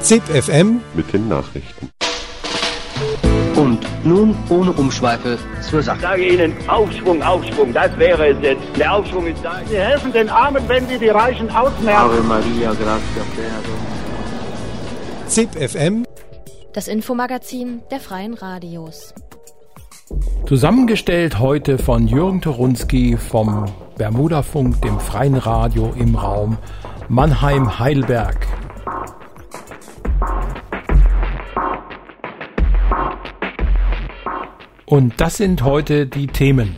ZipFM mit den Nachrichten. Und nun ohne Umschweife zur Sache. Ich sage Ihnen, Aufschwung, Aufschwung, das wäre es jetzt. Der Aufschwung ist da. Sie helfen den Armen, wenn Sie die Reichen ausmerken. Maria, grazie ZipFM Das Infomagazin der Freien Radios. Zusammengestellt heute von Jürgen Torunski vom Bermudafunk, dem freien Radio im Raum Mannheim-Heidelberg. Und das sind heute die Themen.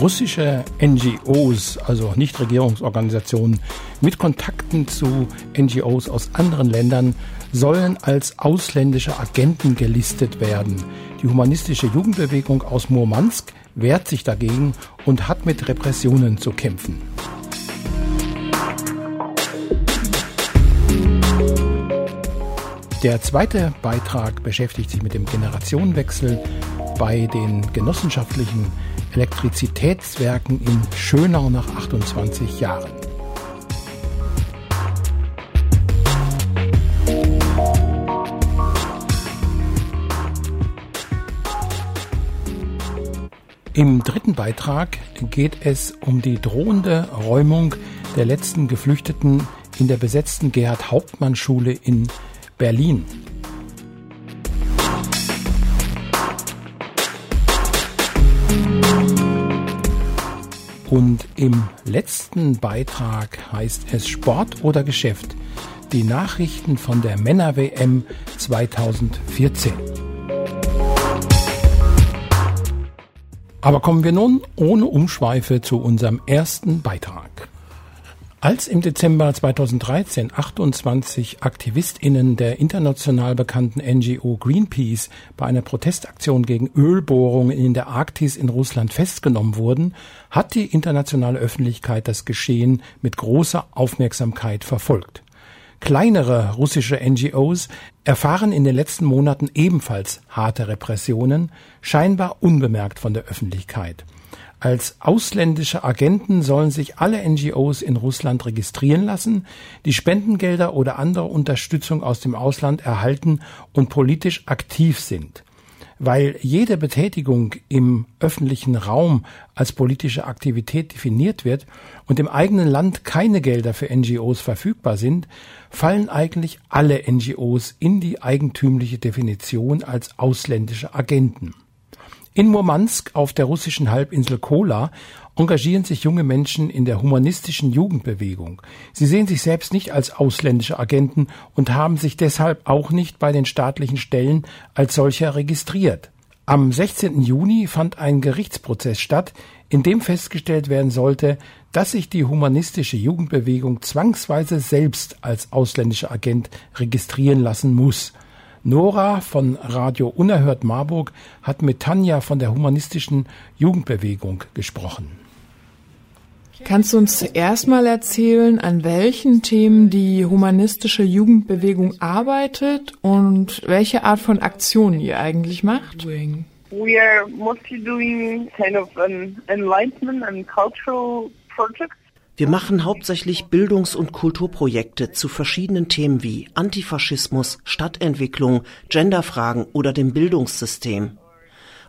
Russische NGOs, also Nichtregierungsorganisationen mit Kontakten zu NGOs aus anderen Ländern, sollen als ausländische Agenten gelistet werden. Die humanistische Jugendbewegung aus Murmansk wehrt sich dagegen und hat mit Repressionen zu kämpfen. Der zweite Beitrag beschäftigt sich mit dem Generationenwechsel bei den genossenschaftlichen Elektrizitätswerken in Schönau nach 28 Jahren. Im dritten Beitrag geht es um die drohende Räumung der letzten Geflüchteten in der besetzten Gerhard Hauptmann Schule in Berlin. Und im letzten Beitrag heißt es Sport oder Geschäft. Die Nachrichten von der Männer-WM 2014. Aber kommen wir nun ohne Umschweife zu unserem ersten Beitrag. Als im Dezember 2013 28 AktivistInnen der international bekannten NGO Greenpeace bei einer Protestaktion gegen Ölbohrungen in der Arktis in Russland festgenommen wurden, hat die internationale Öffentlichkeit das Geschehen mit großer Aufmerksamkeit verfolgt. Kleinere russische NGOs erfahren in den letzten Monaten ebenfalls harte Repressionen, scheinbar unbemerkt von der Öffentlichkeit. Als ausländische Agenten sollen sich alle NGOs in Russland registrieren lassen, die Spendengelder oder andere Unterstützung aus dem Ausland erhalten und politisch aktiv sind. Weil jede Betätigung im öffentlichen Raum als politische Aktivität definiert wird und im eigenen Land keine Gelder für NGOs verfügbar sind, fallen eigentlich alle NGOs in die eigentümliche Definition als ausländische Agenten. In Murmansk auf der russischen Halbinsel Kola engagieren sich junge Menschen in der humanistischen Jugendbewegung. Sie sehen sich selbst nicht als ausländische Agenten und haben sich deshalb auch nicht bei den staatlichen Stellen als solcher registriert. Am 16. Juni fand ein Gerichtsprozess statt, in dem festgestellt werden sollte, dass sich die humanistische Jugendbewegung zwangsweise selbst als ausländischer Agent registrieren lassen muss. Nora von Radio Unerhört Marburg hat mit Tanja von der humanistischen Jugendbewegung gesprochen. Kannst du uns zuerst mal erzählen, an welchen Themen die humanistische Jugendbewegung arbeitet und welche Art von Aktionen ihr eigentlich macht? We are mostly doing kind of an enlightenment and cultural projects. Wir machen hauptsächlich Bildungs- und Kulturprojekte zu verschiedenen Themen wie Antifaschismus, Stadtentwicklung, Genderfragen oder dem Bildungssystem.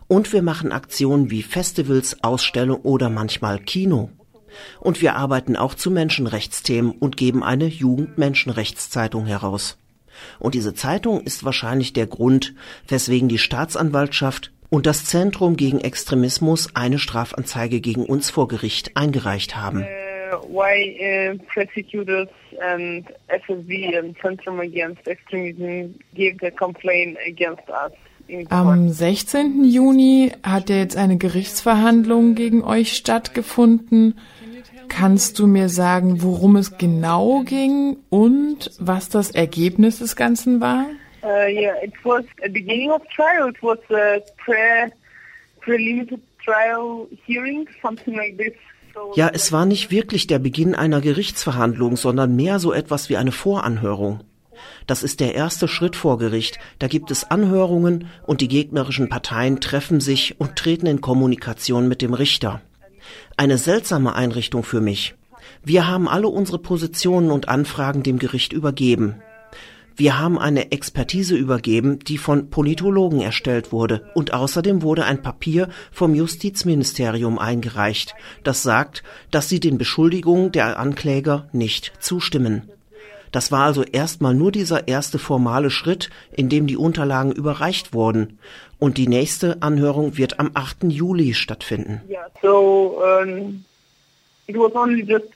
Und wir machen Aktionen wie Festivals, Ausstellungen oder manchmal Kino. Und wir arbeiten auch zu Menschenrechtsthemen und geben eine Jugendmenschenrechtszeitung heraus. Und diese Zeitung ist wahrscheinlich der Grund, weswegen die Staatsanwaltschaft und das Zentrum gegen Extremismus eine Strafanzeige gegen uns vor Gericht eingereicht haben. Uh, why uh, prosecutors and FSB and Centrum Against Extremism gave the complaint against us. Am 16. Juni hat ja jetzt eine Gerichtsverhandlung gegen euch stattgefunden. Kannst du mir sagen, worum es genau ging und was das Ergebnis des Ganzen war? Uh, yeah, it was a beginning of trial. It was a pre preliminary trial hearing, something like this. Ja, es war nicht wirklich der Beginn einer Gerichtsverhandlung, sondern mehr so etwas wie eine Voranhörung. Das ist der erste Schritt vor Gericht. Da gibt es Anhörungen und die gegnerischen Parteien treffen sich und treten in Kommunikation mit dem Richter. Eine seltsame Einrichtung für mich. Wir haben alle unsere Positionen und Anfragen dem Gericht übergeben. Wir haben eine Expertise übergeben, die von Politologen erstellt wurde, und außerdem wurde ein Papier vom Justizministerium eingereicht, das sagt, dass sie den Beschuldigungen der Ankläger nicht zustimmen. Das war also erstmal nur dieser erste formale Schritt, in dem die Unterlagen überreicht wurden. Und die nächste Anhörung wird am 8. Juli stattfinden. Yeah, so um, it was only just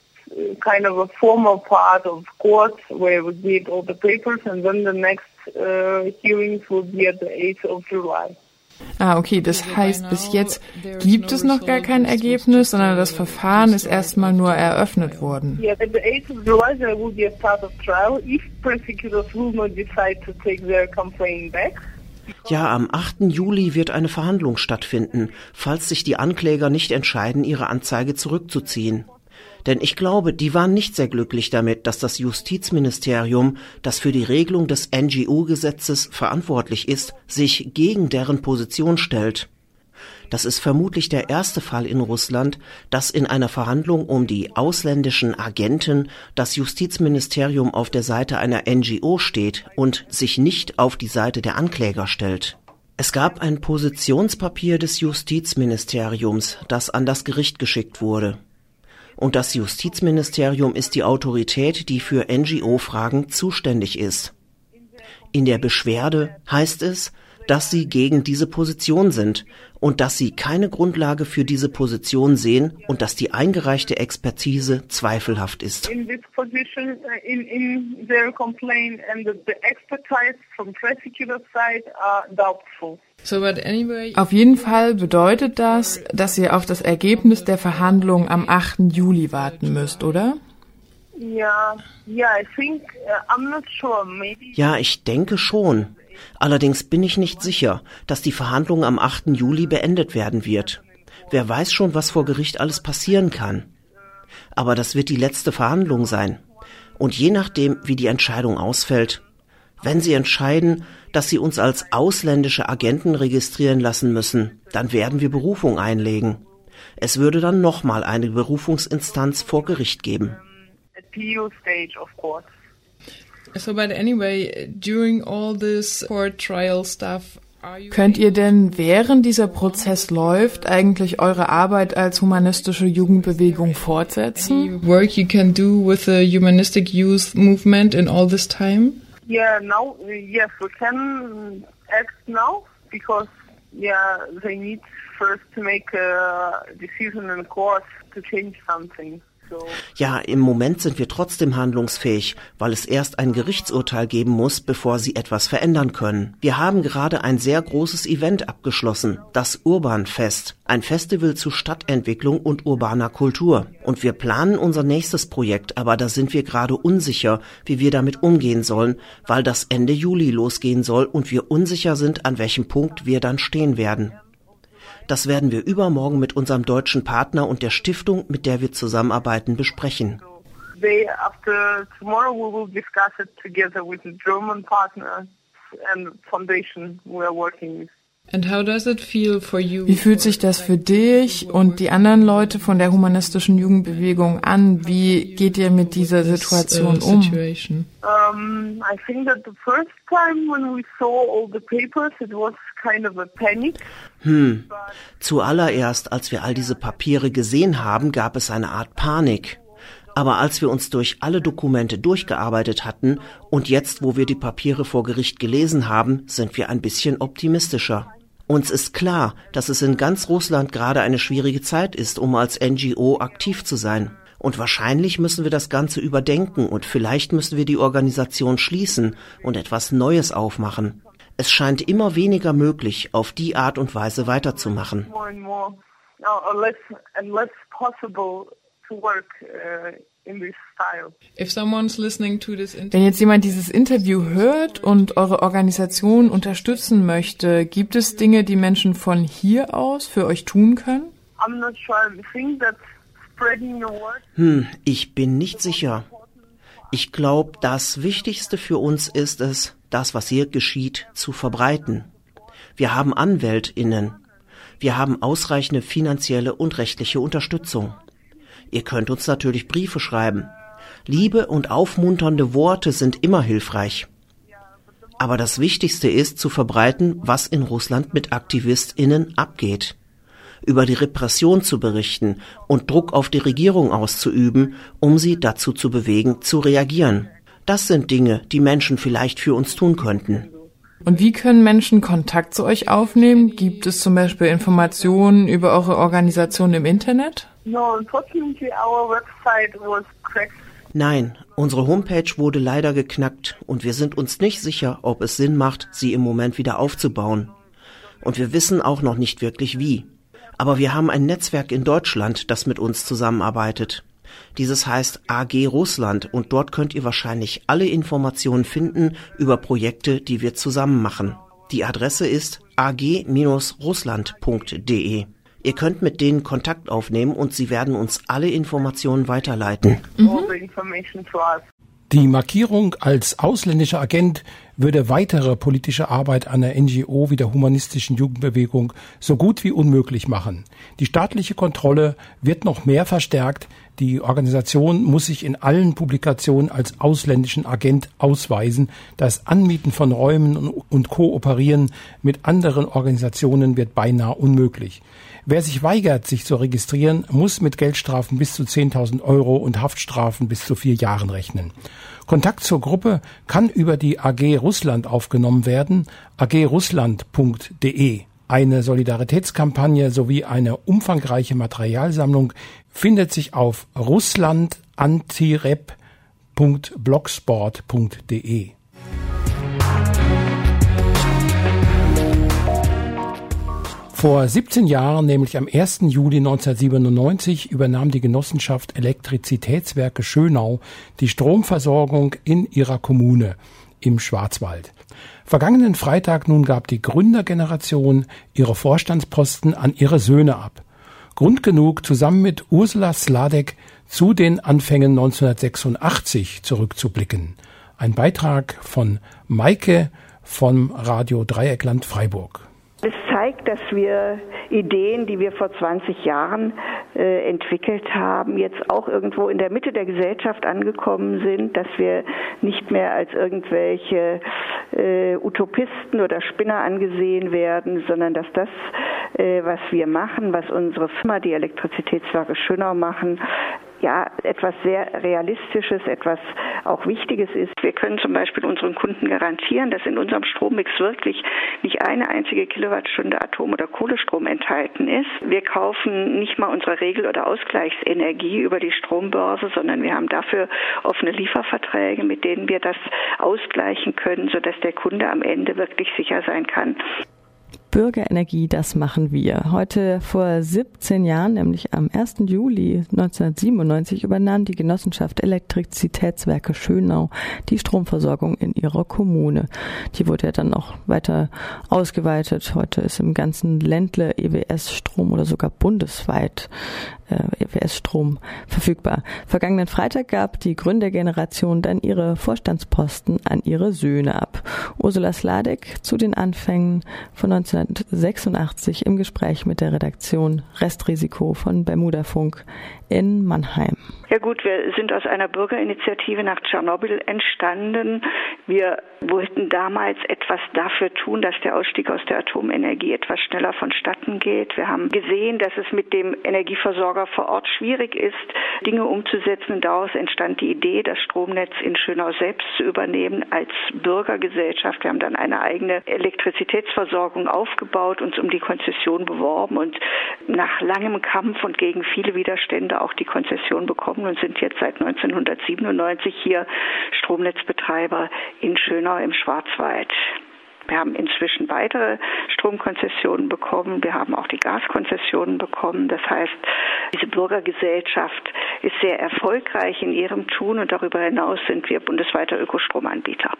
kind of a formal part of court where we did all the papers and then the next uh, hearings will be at the 8th of July. Ah, okay, das heißt, bis jetzt gibt es noch gar kein Ergebnis, sondern das Verfahren ist erstmal nur eröffnet worden. Yeah, at the 8th of July there will be a start of trial if prosecutors will not decide to take their complaint back. Ja, am 8. Juli wird eine Verhandlung stattfinden, falls sich die Ankläger nicht entscheiden, ihre Anzeige zurückzuziehen. Denn ich glaube, die waren nicht sehr glücklich damit, dass das Justizministerium, das für die Regelung des NGO-Gesetzes verantwortlich ist, sich gegen deren Position stellt. Das ist vermutlich der erste Fall in Russland, dass in einer Verhandlung um die ausländischen Agenten das Justizministerium auf der Seite einer NGO steht und sich nicht auf die Seite der Ankläger stellt. Es gab ein Positionspapier des Justizministeriums, das an das Gericht geschickt wurde und das Justizministerium ist die Autorität, die für NGO-Fragen zuständig ist. In der Beschwerde heißt es, dass sie gegen diese Position sind und dass sie keine Grundlage für diese Position sehen und dass die eingereichte Expertise zweifelhaft ist. In this position, uh, in, in their complaint and the, the expertise from prosecutor side are doubtful. Auf jeden Fall bedeutet das, dass ihr auf das Ergebnis der Verhandlungen am 8. Juli warten müsst, oder? Think, uh, I'm not sure, maybe. Ja, ich denke schon. Allerdings bin ich nicht sicher, dass die Verhandlung am 8. Juli beendet werden wird. Wer weiß schon, was vor Gericht alles passieren kann. Aber das wird die letzte Verhandlung sein. Und je nachdem, wie die Entscheidung ausfällt, wenn Sie entscheiden, dass Sie uns als ausländische Agenten registrieren lassen müssen, dann werden wir Berufung einlegen. Es würde dann nochmal eine Berufungsinstanz vor Gericht geben. PU stage, of course. So, but anyway, during all this court trial stuff, Könnt ihr denn, während dieser Prozess läuft, eigentlich eure Arbeit als humanistische Jugendbewegung fortsetzen? Work you can do with the humanistic youth movement in all this time? Yeah, now, yes, we can act now because, yeah, they need first to make a decision in court to change something. Ja, im Moment sind wir trotzdem handlungsfähig, weil es erst ein Gerichtsurteil geben muss, bevor sie etwas verändern können. Wir haben gerade ein sehr großes Event abgeschlossen, das Urbanfest, ein Festival zu Stadtentwicklung und urbaner Kultur. Und wir planen unser nächstes Projekt, aber da sind wir gerade unsicher, wie wir damit umgehen sollen, weil das Ende Juli losgehen soll und wir unsicher sind, an welchem Punkt wir dann stehen werden. Das werden wir übermorgen mit unserem deutschen Partner und der Stiftung, mit der wir zusammenarbeiten, besprechen. Day Wie fühlt sich das für dich und die anderen Leute von der humanistischen Jugendbewegung an? Wie geht ihr mit dieser Situation um? I think that the first time when we saw all the papers, it was kind of a panic. Hm. Zuallererst, als wir all diese Papiere gesehen haben, gab es eine Art Panik. Aber als wir uns durch alle Dokumente durchgearbeitet hatten und jetzt, wo wir die Papiere vor Gericht gelesen haben, sind wir ein bisschen optimistischer. Uns ist klar, dass es in ganz Russland gerade eine schwierige Zeit ist, um als NGO aktiv zu sein. Und wahrscheinlich müssen wir das Ganze überdenken und vielleicht müssen wir die Organisation schließen und etwas Neues aufmachen. Es scheint immer weniger möglich, auf die Art und Weise weiterzumachen. Wenn jetzt jemand dieses Interview hört und eure Organisation unterstützen möchte, gibt es Dinge, die Menschen von hier aus für euch tun können? Hm, ich bin nicht sicher. Ich glaube, das Wichtigste für uns ist es, das, was hier geschieht, zu verbreiten. Wir haben AnwältInnen. Wir haben ausreichende finanzielle und rechtliche Unterstützung. Ihr könnt uns natürlich Briefe schreiben. Liebe und aufmunternde Worte sind immer hilfreich. Aber das Wichtigste ist zu verbreiten, was in Russland mit Aktivistinnen abgeht. Über die Repression zu berichten und Druck auf die Regierung auszuüben, um sie dazu zu bewegen, zu reagieren. Das sind Dinge, die Menschen vielleicht für uns tun könnten. Und wie können Menschen Kontakt zu euch aufnehmen? Gibt es zum Beispiel Informationen über eure Organisation im Internet? No, unfortunately our website was cracked. Nein, unsere Homepage wurde leider geknackt und wir sind uns nicht sicher, ob es Sinn macht, sie im Moment wieder aufzubauen. Und wir wissen auch noch nicht wirklich wie. Aber wir haben ein Netzwerk in Deutschland, das mit uns zusammenarbeitet. Dieses heißt AG Russland und dort könnt ihr wahrscheinlich alle Informationen finden über Projekte, die wir zusammen machen. Die Adresse ist ag-russland.de. Ihr könnt mit denen Kontakt aufnehmen und sie werden uns alle Informationen weiterleiten. Mhm. Die Markierung als ausländischer Agent würde weitere politische Arbeit einer NGO wie der humanistischen Jugendbewegung so gut wie unmöglich machen. Die staatliche Kontrolle wird noch mehr verstärkt. Die Organisation muss sich in allen Publikationen als ausländischen Agent ausweisen. Das Anmieten von Räumen und Kooperieren mit anderen Organisationen wird beinahe unmöglich. Wer sich weigert, sich zu registrieren, muss mit Geldstrafen bis zu 10.000 Euro und Haftstrafen bis zu vier Jahren rechnen. Kontakt zur Gruppe kann über die AG Russland aufgenommen werden, agrussland.de. Eine Solidaritätskampagne sowie eine umfangreiche Materialsammlung findet sich auf russlandantirep.blogsport.de. Vor 17 Jahren, nämlich am 1. Juli 1997, übernahm die Genossenschaft Elektrizitätswerke Schönau die Stromversorgung in ihrer Kommune im Schwarzwald. Vergangenen Freitag nun gab die Gründergeneration ihre Vorstandsposten an ihre Söhne ab. Grund genug, zusammen mit Ursula Sladek zu den Anfängen 1986 zurückzublicken. Ein Beitrag von Maike vom Radio Dreieckland Freiburg. Es zeigt, dass wir Ideen, die wir vor 20 Jahren äh, entwickelt haben, jetzt auch irgendwo in der Mitte der Gesellschaft angekommen sind, dass wir nicht mehr als irgendwelche äh, Utopisten oder Spinner angesehen werden, sondern dass das, äh, was wir machen, was unsere Firma, die Elektrizitätswerke Schönau machen, ja etwas sehr Realistisches, etwas auch Wichtiges ist. Wir können zum Beispiel unseren Kunden garantieren, dass in unserem Strommix wirklich nicht eine einzige Kilowattstunde Atom- oder Kohlestrom enthalten ist. Wir kaufen nicht mal unsere Regel- oder Ausgleichsenergie über die Strombörse, sondern wir haben dafür offene Lieferverträge, mit denen wir das ausgleichen können, sodass der Kunde am Ende wirklich sicher sein kann. Bürgerenergie, das machen wir. Heute vor 17 Jahren, nämlich am 1. Juli 1997, übernahm die Genossenschaft Elektrizitätswerke Schönau die Stromversorgung in ihrer Kommune. Die wurde ja dann noch weiter ausgeweitet. Heute ist im ganzen Ländle EWS-Strom oder sogar bundesweit EWS-Strom verfügbar. Vergangenen Freitag gab die Gründergeneration dann ihre Vorstandsposten an ihre Söhne ab. Ursula Sladek zu den Anfängen von 1986 im Gespräch mit der Redaktion Restrisiko von Bermuda Funk in Mannheim. Ja gut, wir sind aus einer Bürgerinitiative nach Tschernobyl entstanden. Wir wollten damals etwas dafür tun, dass der Ausstieg aus der Atomenergie etwas schneller vonstatten geht. Wir haben gesehen, dass es mit dem Energieversorger vor Ort schwierig ist, Dinge umzusetzen. Und daraus entstand die Idee, das Stromnetz in Schönau selbst zu übernehmen als Bürgergesellschaft. Wir haben dann eine eigene Elektrizitätsversorgung aufgebaut, uns um die Konzession beworben und nach langem Kampf und gegen viele Widerstände auch die Konzession bekommen und sind jetzt seit 1997 hier Stromnetzbetreiber in Schönau im Schwarzwald. Wir haben inzwischen weitere Stromkonzessionen bekommen. Wir haben auch die Gaskonzessionen bekommen. Das heißt, diese Bürgergesellschaft ist sehr erfolgreich in ihrem Tun und darüber hinaus sind wir bundesweiter Ökostromanbieter.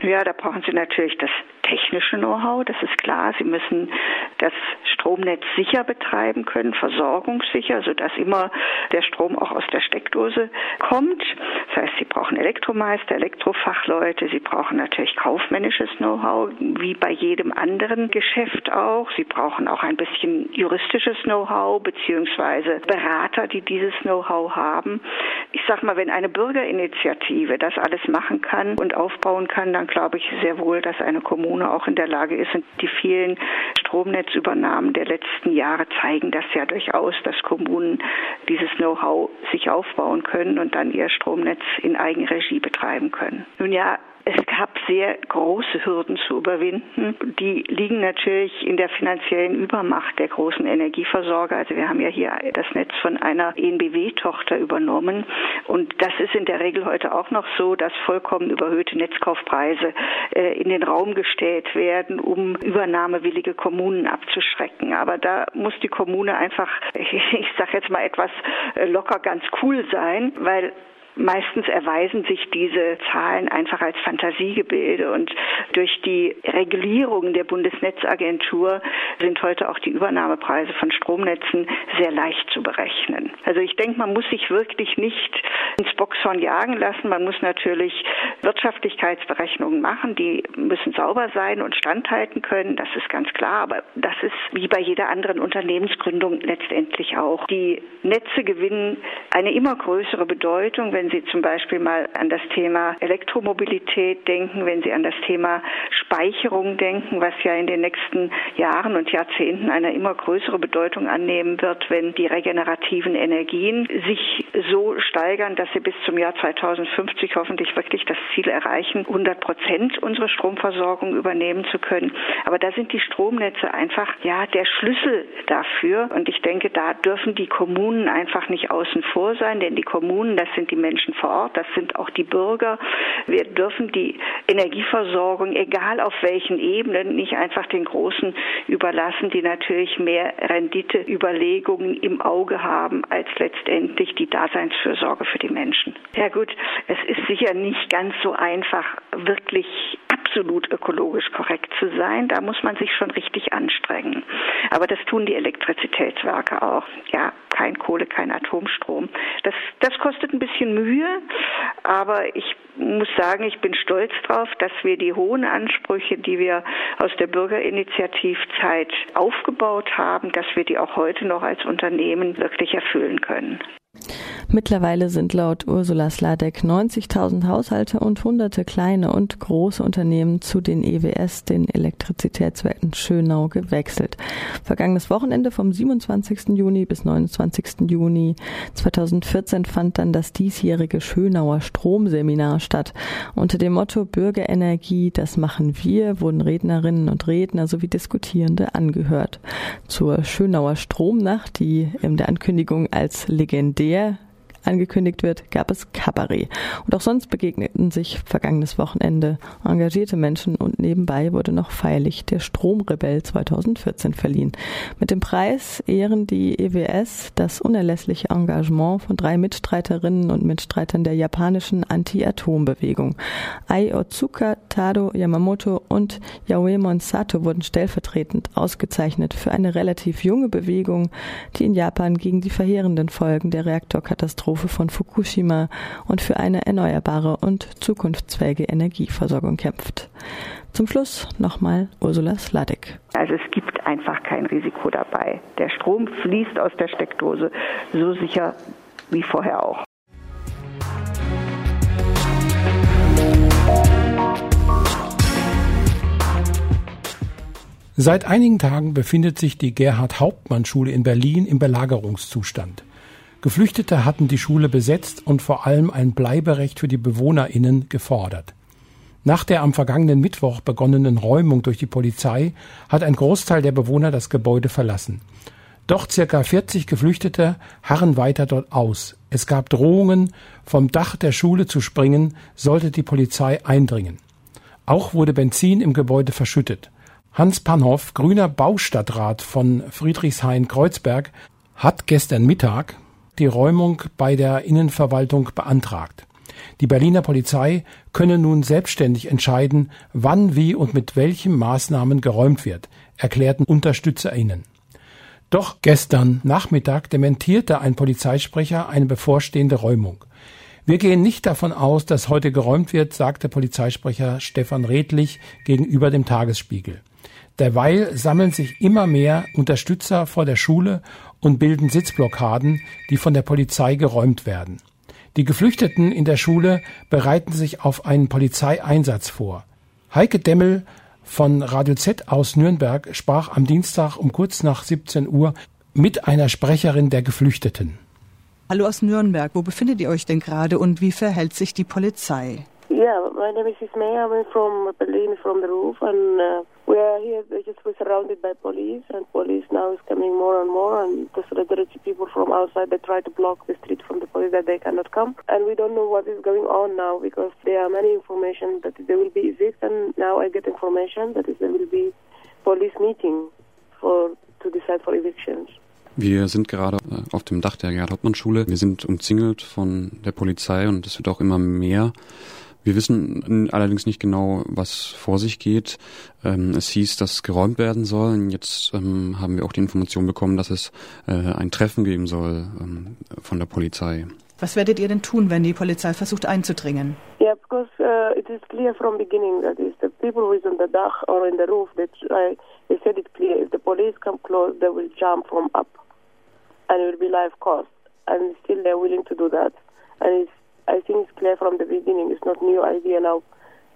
Ja, da brauchen Sie natürlich das technische Know-how, das ist klar. Sie müssen das Stromnetz sicher betreiben können, versorgungssicher, sodass immer der Strom auch aus der Steckdose kommt. Das heißt, Sie brauchen Elektromeister, Elektrofachleute, Sie brauchen natürlich kaufmännisches Know-how, wie bei jedem anderen Geschäft auch. Sie brauchen auch ein bisschen juristisches Know-how beziehungsweise Berater, die dieses Know-how haben. Ich sag mal, wenn eine Bürgerinitiative das alles machen kann und aufbauen kann, dann glaube ich sehr wohl, dass eine Kommune auch in der Lage ist. Und die vielen Stromnetzübernahmen der letzten Jahre zeigen das ja durchaus, dass Kommunen dieses Know-how sich aufbauen können und dann ihr Stromnetz in Eigenregie betreiben können. Nun ja, es gab sehr große Hürden zu überwinden. Die liegen natürlich in der finanziellen Übermacht der großen Energieversorger. Also wir haben ja hier das Netz von einer ENBW-Tochter übernommen. Und das ist in der Regel heute auch noch so, dass vollkommen überhöhte Netzkaufpreise äh, in den Raum gestellt werden, um übernahmewillige Kommunen abzuschrecken. Aber da muss die Kommune einfach, ich sage jetzt mal etwas äh, locker ganz cool sein, weil Meistens erweisen sich diese Zahlen einfach als Fantasiegebilde und durch die Regulierung der Bundesnetzagentur sind heute auch die Übernahmepreise von Stromnetzen sehr leicht zu berechnen. Also ich denke, man muss sich wirklich nicht ins Boxhorn jagen lassen. Man muss natürlich Wirtschaftlichkeitsberechnungen machen, die müssen sauber sein und standhalten können, das ist ganz klar, aber das ist wie bei jeder anderen Unternehmensgründung letztendlich auch. Die Netze gewinnen eine immer größere Bedeutung, wenn Sie zum Beispiel mal an das Thema Elektromobilität denken, wenn Sie an das Thema Speicherung denken, was ja in den nächsten Jahren und Jahrzehnten eine immer größere Bedeutung annehmen wird, wenn die regenerativen Energien sich so steigern, dass sie bis zum Jahr 2050 hoffentlich wirklich das Ziel erreichen, 100 Prozent unsere Stromversorgung übernehmen zu können. Aber da sind die Stromnetze einfach ja der Schlüssel dafür. Und ich denke, da dürfen die Kommunen einfach nicht außen vor sein, denn die Kommunen, das sind die Menschen, vor Ort, das sind auch die Bürger. Wir dürfen die Energieversorgung, egal auf welchen Ebenen, nicht einfach den Großen überlassen, die natürlich mehr Renditeüberlegungen im Auge haben, als letztendlich die Daseinsfürsorge für die Menschen. Ja gut, es ist sicher nicht ganz so einfach, wirklich absolut ökologisch korrekt zu sein. Da muss man sich schon richtig anstrengen. Aber das tun die Elektrizitätswerke auch. Ja, kein Kohle, kein Atomstrom. Das, das kostet ein bisschen Mühe, aber ich muss sagen, ich bin stolz darauf, dass wir die hohen Ansprüche, die wir aus der Bürgerinitiativzeit aufgebaut haben, dass wir die auch heute noch als Unternehmen wirklich erfüllen können. Mittlerweile sind laut Ursula Sladek 90.000 Haushalte und hunderte kleine und große Unternehmen zu den EWS, den Elektrizitätswerken Schönau, gewechselt. Vergangenes Wochenende vom 27. Juni bis 29. Juni 2014 fand dann das diesjährige Schönauer Stromseminar statt. Unter dem Motto Bürgerenergie, das machen wir, wurden Rednerinnen und Redner sowie Diskutierende angehört. Zur Schönauer Stromnacht, die in der Ankündigung als legendär der angekündigt wird, gab es Kabarett. Und auch sonst begegneten sich vergangenes Wochenende engagierte Menschen und nebenbei wurde noch feierlich der Stromrebell 2014 verliehen. Mit dem Preis ehren die EWS das unerlässliche Engagement von drei Mitstreiterinnen und Mitstreitern der japanischen Anti-Atom-Bewegung. Ai Otsuka, Tado Yamamoto und Yaoemon Sato wurden stellvertretend ausgezeichnet für eine relativ junge Bewegung, die in Japan gegen die verheerenden Folgen der Reaktorkatastrophe Katastrophe von Fukushima und für eine erneuerbare und zukunftsfähige Energieversorgung kämpft. Zum Schluss nochmal Ursula Sladek. Also es gibt einfach kein Risiko dabei. Der Strom fließt aus der Steckdose so sicher wie vorher auch. Seit einigen Tagen befindet sich die Gerhard Hauptmann Schule in Berlin im Belagerungszustand. Geflüchtete hatten die Schule besetzt und vor allem ein Bleiberecht für die BewohnerInnen gefordert. Nach der am vergangenen Mittwoch begonnenen Räumung durch die Polizei hat ein Großteil der Bewohner das Gebäude verlassen. Doch circa 40 Geflüchtete harren weiter dort aus. Es gab Drohungen, vom Dach der Schule zu springen, sollte die Polizei eindringen. Auch wurde Benzin im Gebäude verschüttet. Hans Panhoff, grüner Baustadtrat von Friedrichshain-Kreuzberg, hat gestern Mittag die Räumung bei der Innenverwaltung beantragt. Die Berliner Polizei könne nun selbstständig entscheiden, wann, wie und mit welchen Maßnahmen geräumt wird, erklärten UnterstützerInnen. Doch gestern Nachmittag dementierte ein Polizeisprecher eine bevorstehende Räumung. Wir gehen nicht davon aus, dass heute geräumt wird, sagte Polizeisprecher Stefan Redlich gegenüber dem Tagesspiegel. Derweil sammeln sich immer mehr Unterstützer vor der Schule und bilden Sitzblockaden, die von der Polizei geräumt werden. Die Geflüchteten in der Schule bereiten sich auf einen Polizeieinsatz vor. Heike Demmel von Radio Z aus Nürnberg sprach am Dienstag um kurz nach 17 Uhr mit einer Sprecherin der Geflüchteten. Hallo aus Nürnberg, wo befindet ihr euch denn gerade und wie verhält sich die Polizei? Yeah, my name is Ismaya. I'm from Berlin, from the roof, and uh, we are here. Just we're surrounded by police, and police now is coming more and more. And the solidarity people from outside they try to block the street from the police that they cannot come. And we don't know what is going on now because there are many information that there will be evict, and now I get information that there will be police meeting for to decide for evictions. Wir sind gerade äh, auf dem Dach der Gerhard-Hauptmann-Schule. Wir sind umzingelt von der Polizei und es wird auch immer mehr. Wir wissen allerdings nicht genau, was vor sich geht. Ähm, es hieß, dass geräumt werden soll. Und jetzt ähm, haben wir auch die Information bekommen, dass es äh, ein Treffen geben soll ähm, von der Polizei. Was werdet ihr denn tun, wenn die Polizei versucht einzudringen? Yeah, because uh, it is clear from beginning that is the people who is on the dach or in the roof. That uh, they said it clear. If the police come close, they will jump from up, and it will be life cost. And still they're willing to do that. And it's I think it's clear from the beginning. It's not new idea now.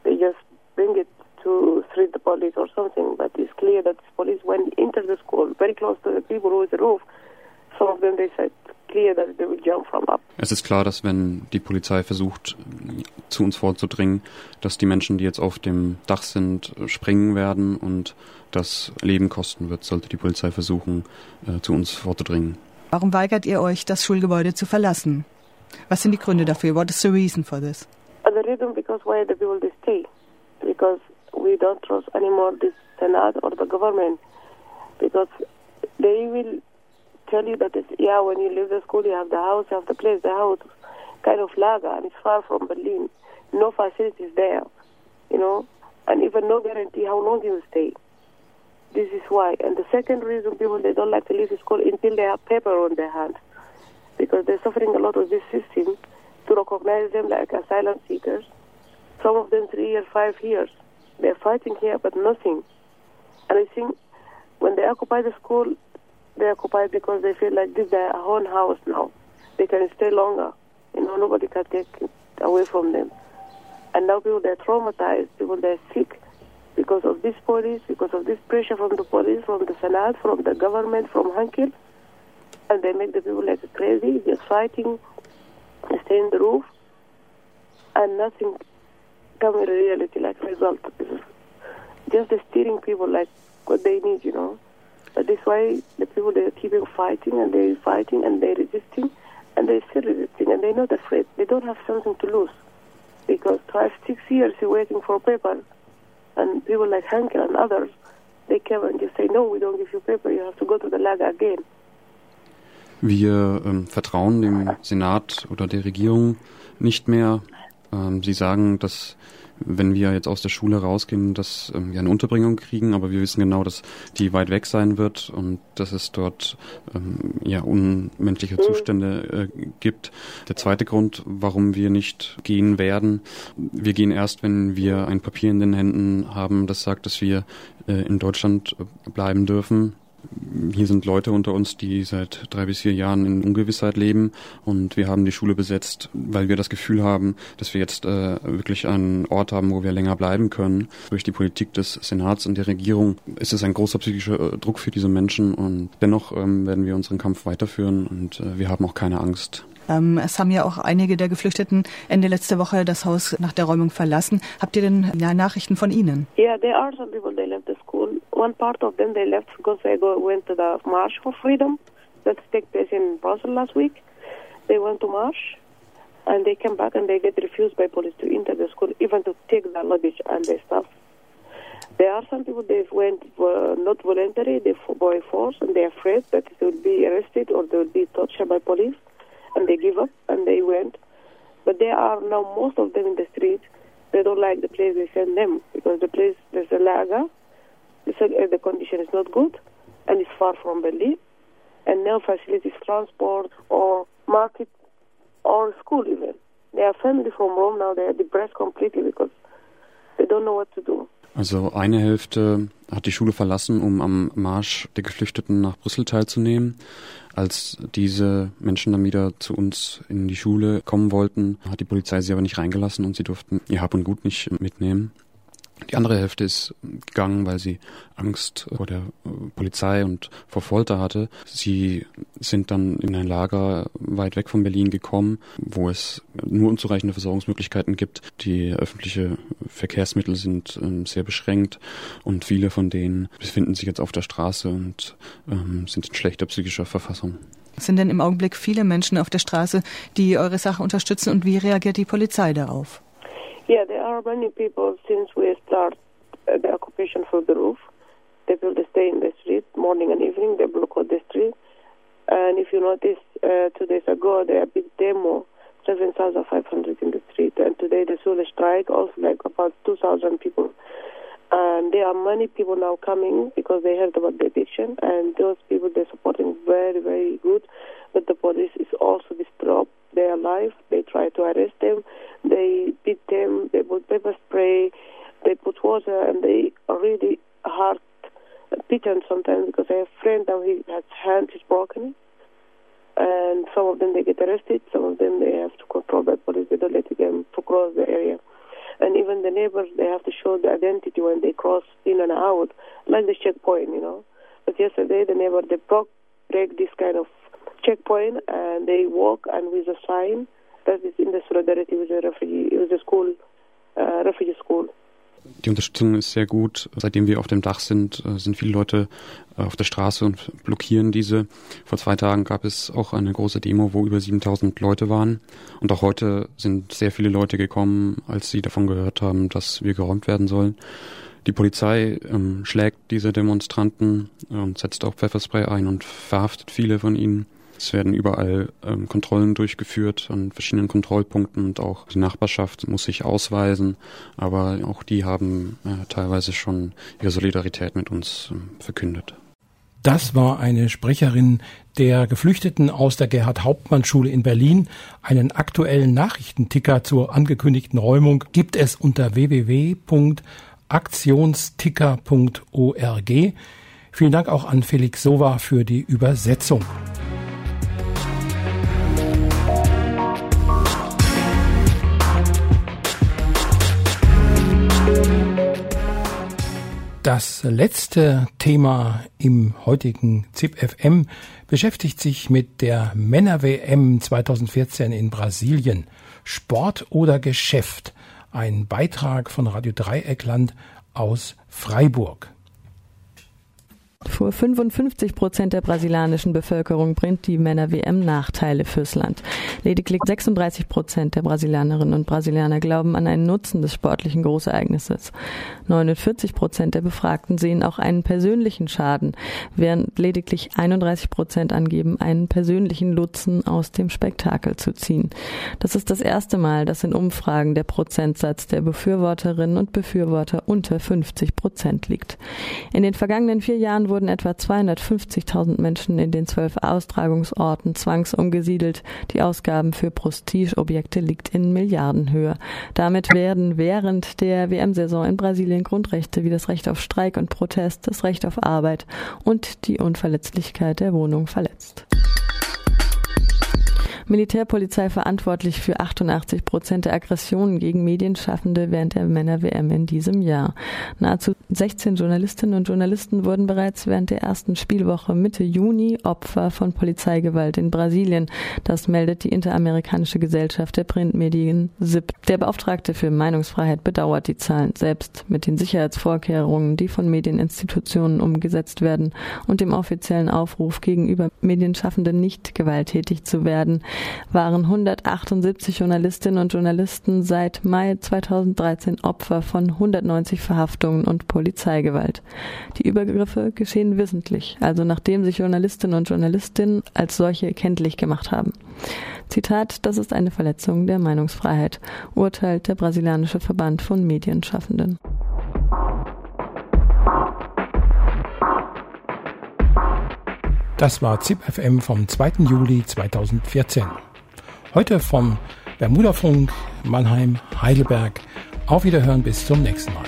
They just bring it to threat the police or something. But it's clear that the police, when enter the school, very close to the people who is the roof, some of them they said clear that they will jump from up. Es ist klar, dass wenn die Polizei versucht, zu uns vorzudringen, dass die Menschen, die jetzt auf dem Dach sind, springen werden und das Leben kosten wird, sollte die Polizei versuchen, äh, zu uns vorzudringen. Warum weigert ihr euch, das Schulgebäude zu verlassen? Was sind die Gründe dafür? What is the reason for this? The reason because why the people they stay. Because we don't trust anymore this Senate or the government. Because they will tell you that it's, yeah, when you leave the school, you have the house, you have the place, the house, kind of lager, and it's far from Berlin. No facilities there, you know, and even no guarantee how long you will stay. This is why. And the second reason people they don't like to leave the school until they have paper on their hand because they're suffering a lot of this system to recognize them like asylum seekers. Some of them three years, five years. They're fighting here, but nothing. And I think when they occupy the school, they occupy because they feel like this is their own house now. They can stay longer. You know, nobody can take it away from them. And now people they're traumatized, people they're sick because of this police, because of this pressure from the police, from the Senate, from the government, from Hankel and they make the people like crazy, just fighting, stay in the roof, and nothing come in reality like result. Just the steering people like what they need, you know. But this why the people they're keeping fighting and they're fighting and they're resisting and they're still resisting and they're not afraid. They don't have something to lose because five, six years you're waiting for paper and people like Henkel and others, they come and just say, no, we don't give you paper, you have to go to the lager again. Wir ähm, vertrauen dem Senat oder der Regierung nicht mehr. Ähm, sie sagen, dass wenn wir jetzt aus der Schule rausgehen, dass ähm, wir eine Unterbringung kriegen, aber wir wissen genau, dass die weit weg sein wird und dass es dort ähm, ja unmenschliche Zustände äh, gibt. Der zweite Grund, warum wir nicht gehen werden, wir gehen erst, wenn wir ein Papier in den Händen haben, das sagt, dass wir äh, in Deutschland bleiben dürfen hier sind Leute unter uns, die seit drei bis vier Jahren in Ungewissheit leben und wir haben die Schule besetzt, weil wir das Gefühl haben, dass wir jetzt äh, wirklich einen Ort haben, wo wir länger bleiben können. Durch die Politik des Senats und der Regierung ist es ein großer psychischer äh, Druck für diese Menschen und dennoch ähm, werden wir unseren Kampf weiterführen und äh, wir haben auch keine Angst. Ähm, es haben ja auch einige der Geflüchteten Ende letzte Woche das Haus nach der Räumung verlassen. Habt ihr denn ja, Nachrichten von ihnen? Yeah, there are some people they left the school. One part of them they left because they go, went to the March for Freedom that took place in Brussels last week. They went to march and they came back and they get refused by police to enter the school, even to take their luggage and their stuff. There are some people they went uh, not voluntary, they by force, and they're afraid that they will be arrested or they will be tortured by police. and they give up and they went. But there are now most of them in the street. They don't like the place they send them because the place there's a lager. The, uh, the condition is not good and it's far from Berlin and no facilities, transport or market or school even. They are family from Rome now. They are depressed completely because they don't know what to do. Also eine Hälfte hat die Schule verlassen, um am Marsch der Geflüchteten nach Brüssel teilzunehmen. Als diese Menschen dann wieder zu uns in die Schule kommen wollten, hat die Polizei sie aber nicht reingelassen und sie durften ihr Hab und Gut nicht mitnehmen. Die andere Hälfte ist gegangen, weil sie Angst vor der Polizei und vor Folter hatte. Sie sind dann in ein Lager weit weg von Berlin gekommen, wo es nur unzureichende Versorgungsmöglichkeiten gibt. Die öffentlichen Verkehrsmittel sind ähm, sehr beschränkt und viele von denen befinden sich jetzt auf der Straße und ähm, sind in schlechter psychischer Verfassung. Sind denn im Augenblick viele Menschen auf der Straße, die eure Sache unterstützen und wie reagiert die Polizei darauf? Yeah, there are many people since we start uh, the occupation for the roof. They will stay in the street morning and evening. They block the street. And if you notice, uh, two days ago, there a big demo, 7,500 in the street. And today, the Sula strike, also like about 2,000 people. And there are many people now coming because they heard about the eviction. And those people, they're supporting very, very good. But the police is also disturbed their life. They try to arrest them. They beat them. They put pepper spray. They put water, and they are really hard beaten sometimes because I have a friend now. His hand is broken, and some of them they get arrested. Some of them they have to control by police. They don't let them to cross the area. And even the neighbors, they have to show the identity when they cross in and out, like the checkpoint, you know. But yesterday, the neighbor, they broke, break this kind of checkpoint and they walk and with a sign that is in the solidarity with the refugee, with the school, uh, refugee school. Die Unterstützung ist sehr gut. Seitdem wir auf dem Dach sind, sind viele Leute auf der Straße und blockieren diese. Vor zwei Tagen gab es auch eine große Demo, wo über 7000 Leute waren. Und auch heute sind sehr viele Leute gekommen, als sie davon gehört haben, dass wir geräumt werden sollen. Die Polizei ähm, schlägt diese Demonstranten und setzt auch Pfefferspray ein und verhaftet viele von ihnen. Es werden überall ähm, Kontrollen durchgeführt an verschiedenen Kontrollpunkten und auch die Nachbarschaft muss sich ausweisen, aber auch die haben äh, teilweise schon ihre Solidarität mit uns äh, verkündet. Das war eine Sprecherin der Geflüchteten aus der Gerhard-Hauptmann-Schule in Berlin. Einen aktuellen Nachrichtenticker zur angekündigten Räumung gibt es unter www.aktionsticker.org. Vielen Dank auch an Felix Sova für die Übersetzung. Das letzte Thema im heutigen ZIP-FM beschäftigt sich mit der Männer-WM 2014 in Brasilien. Sport oder Geschäft? Ein Beitrag von Radio Dreieckland aus Freiburg. Für 55 Prozent der brasilianischen Bevölkerung bringt die Männer-WM Nachteile fürs Land. Lediglich 36 Prozent der Brasilianerinnen und Brasilianer glauben an einen Nutzen des sportlichen Großereignisses. 49 Prozent der Befragten sehen auch einen persönlichen Schaden, während lediglich 31 Prozent angeben, einen persönlichen Nutzen aus dem Spektakel zu ziehen. Das ist das erste Mal, dass in Umfragen der Prozentsatz der Befürworterinnen und Befürworter unter 50 Prozent liegt. In den vergangenen vier Jahren wurden etwa 250.000 Menschen in den zwölf Austragungsorten zwangsumgesiedelt. Die Ausgaben für Prestigeobjekte liegt in Milliardenhöhe. Damit werden während der WM-Saison in Brasilien Grundrechte wie das Recht auf Streik und Protest, das Recht auf Arbeit und die Unverletzlichkeit der Wohnung verletzt. Militärpolizei verantwortlich für 88 Prozent der Aggressionen gegen Medienschaffende während der Männer-WM in diesem Jahr. Nahezu 16 Journalistinnen und Journalisten wurden bereits während der ersten Spielwoche Mitte Juni Opfer von Polizeigewalt in Brasilien. Das meldet die Interamerikanische Gesellschaft der Printmedien SIP. Der Beauftragte für Meinungsfreiheit bedauert die Zahlen selbst mit den Sicherheitsvorkehrungen, die von Medieninstitutionen umgesetzt werden und dem offiziellen Aufruf gegenüber Medienschaffenden nicht gewalttätig zu werden waren 178 Journalistinnen und Journalisten seit Mai 2013 Opfer von 190 Verhaftungen und Polizeigewalt. Die Übergriffe geschehen wissentlich, also nachdem sich Journalistinnen und Journalistinnen als solche kenntlich gemacht haben. Zitat, das ist eine Verletzung der Meinungsfreiheit, urteilt der brasilianische Verband von Medienschaffenden. Das war ZIP FM vom 2. Juli 2014. Heute vom Bermudafunk Mannheim Heidelberg. Auf Wiederhören bis zum nächsten Mal.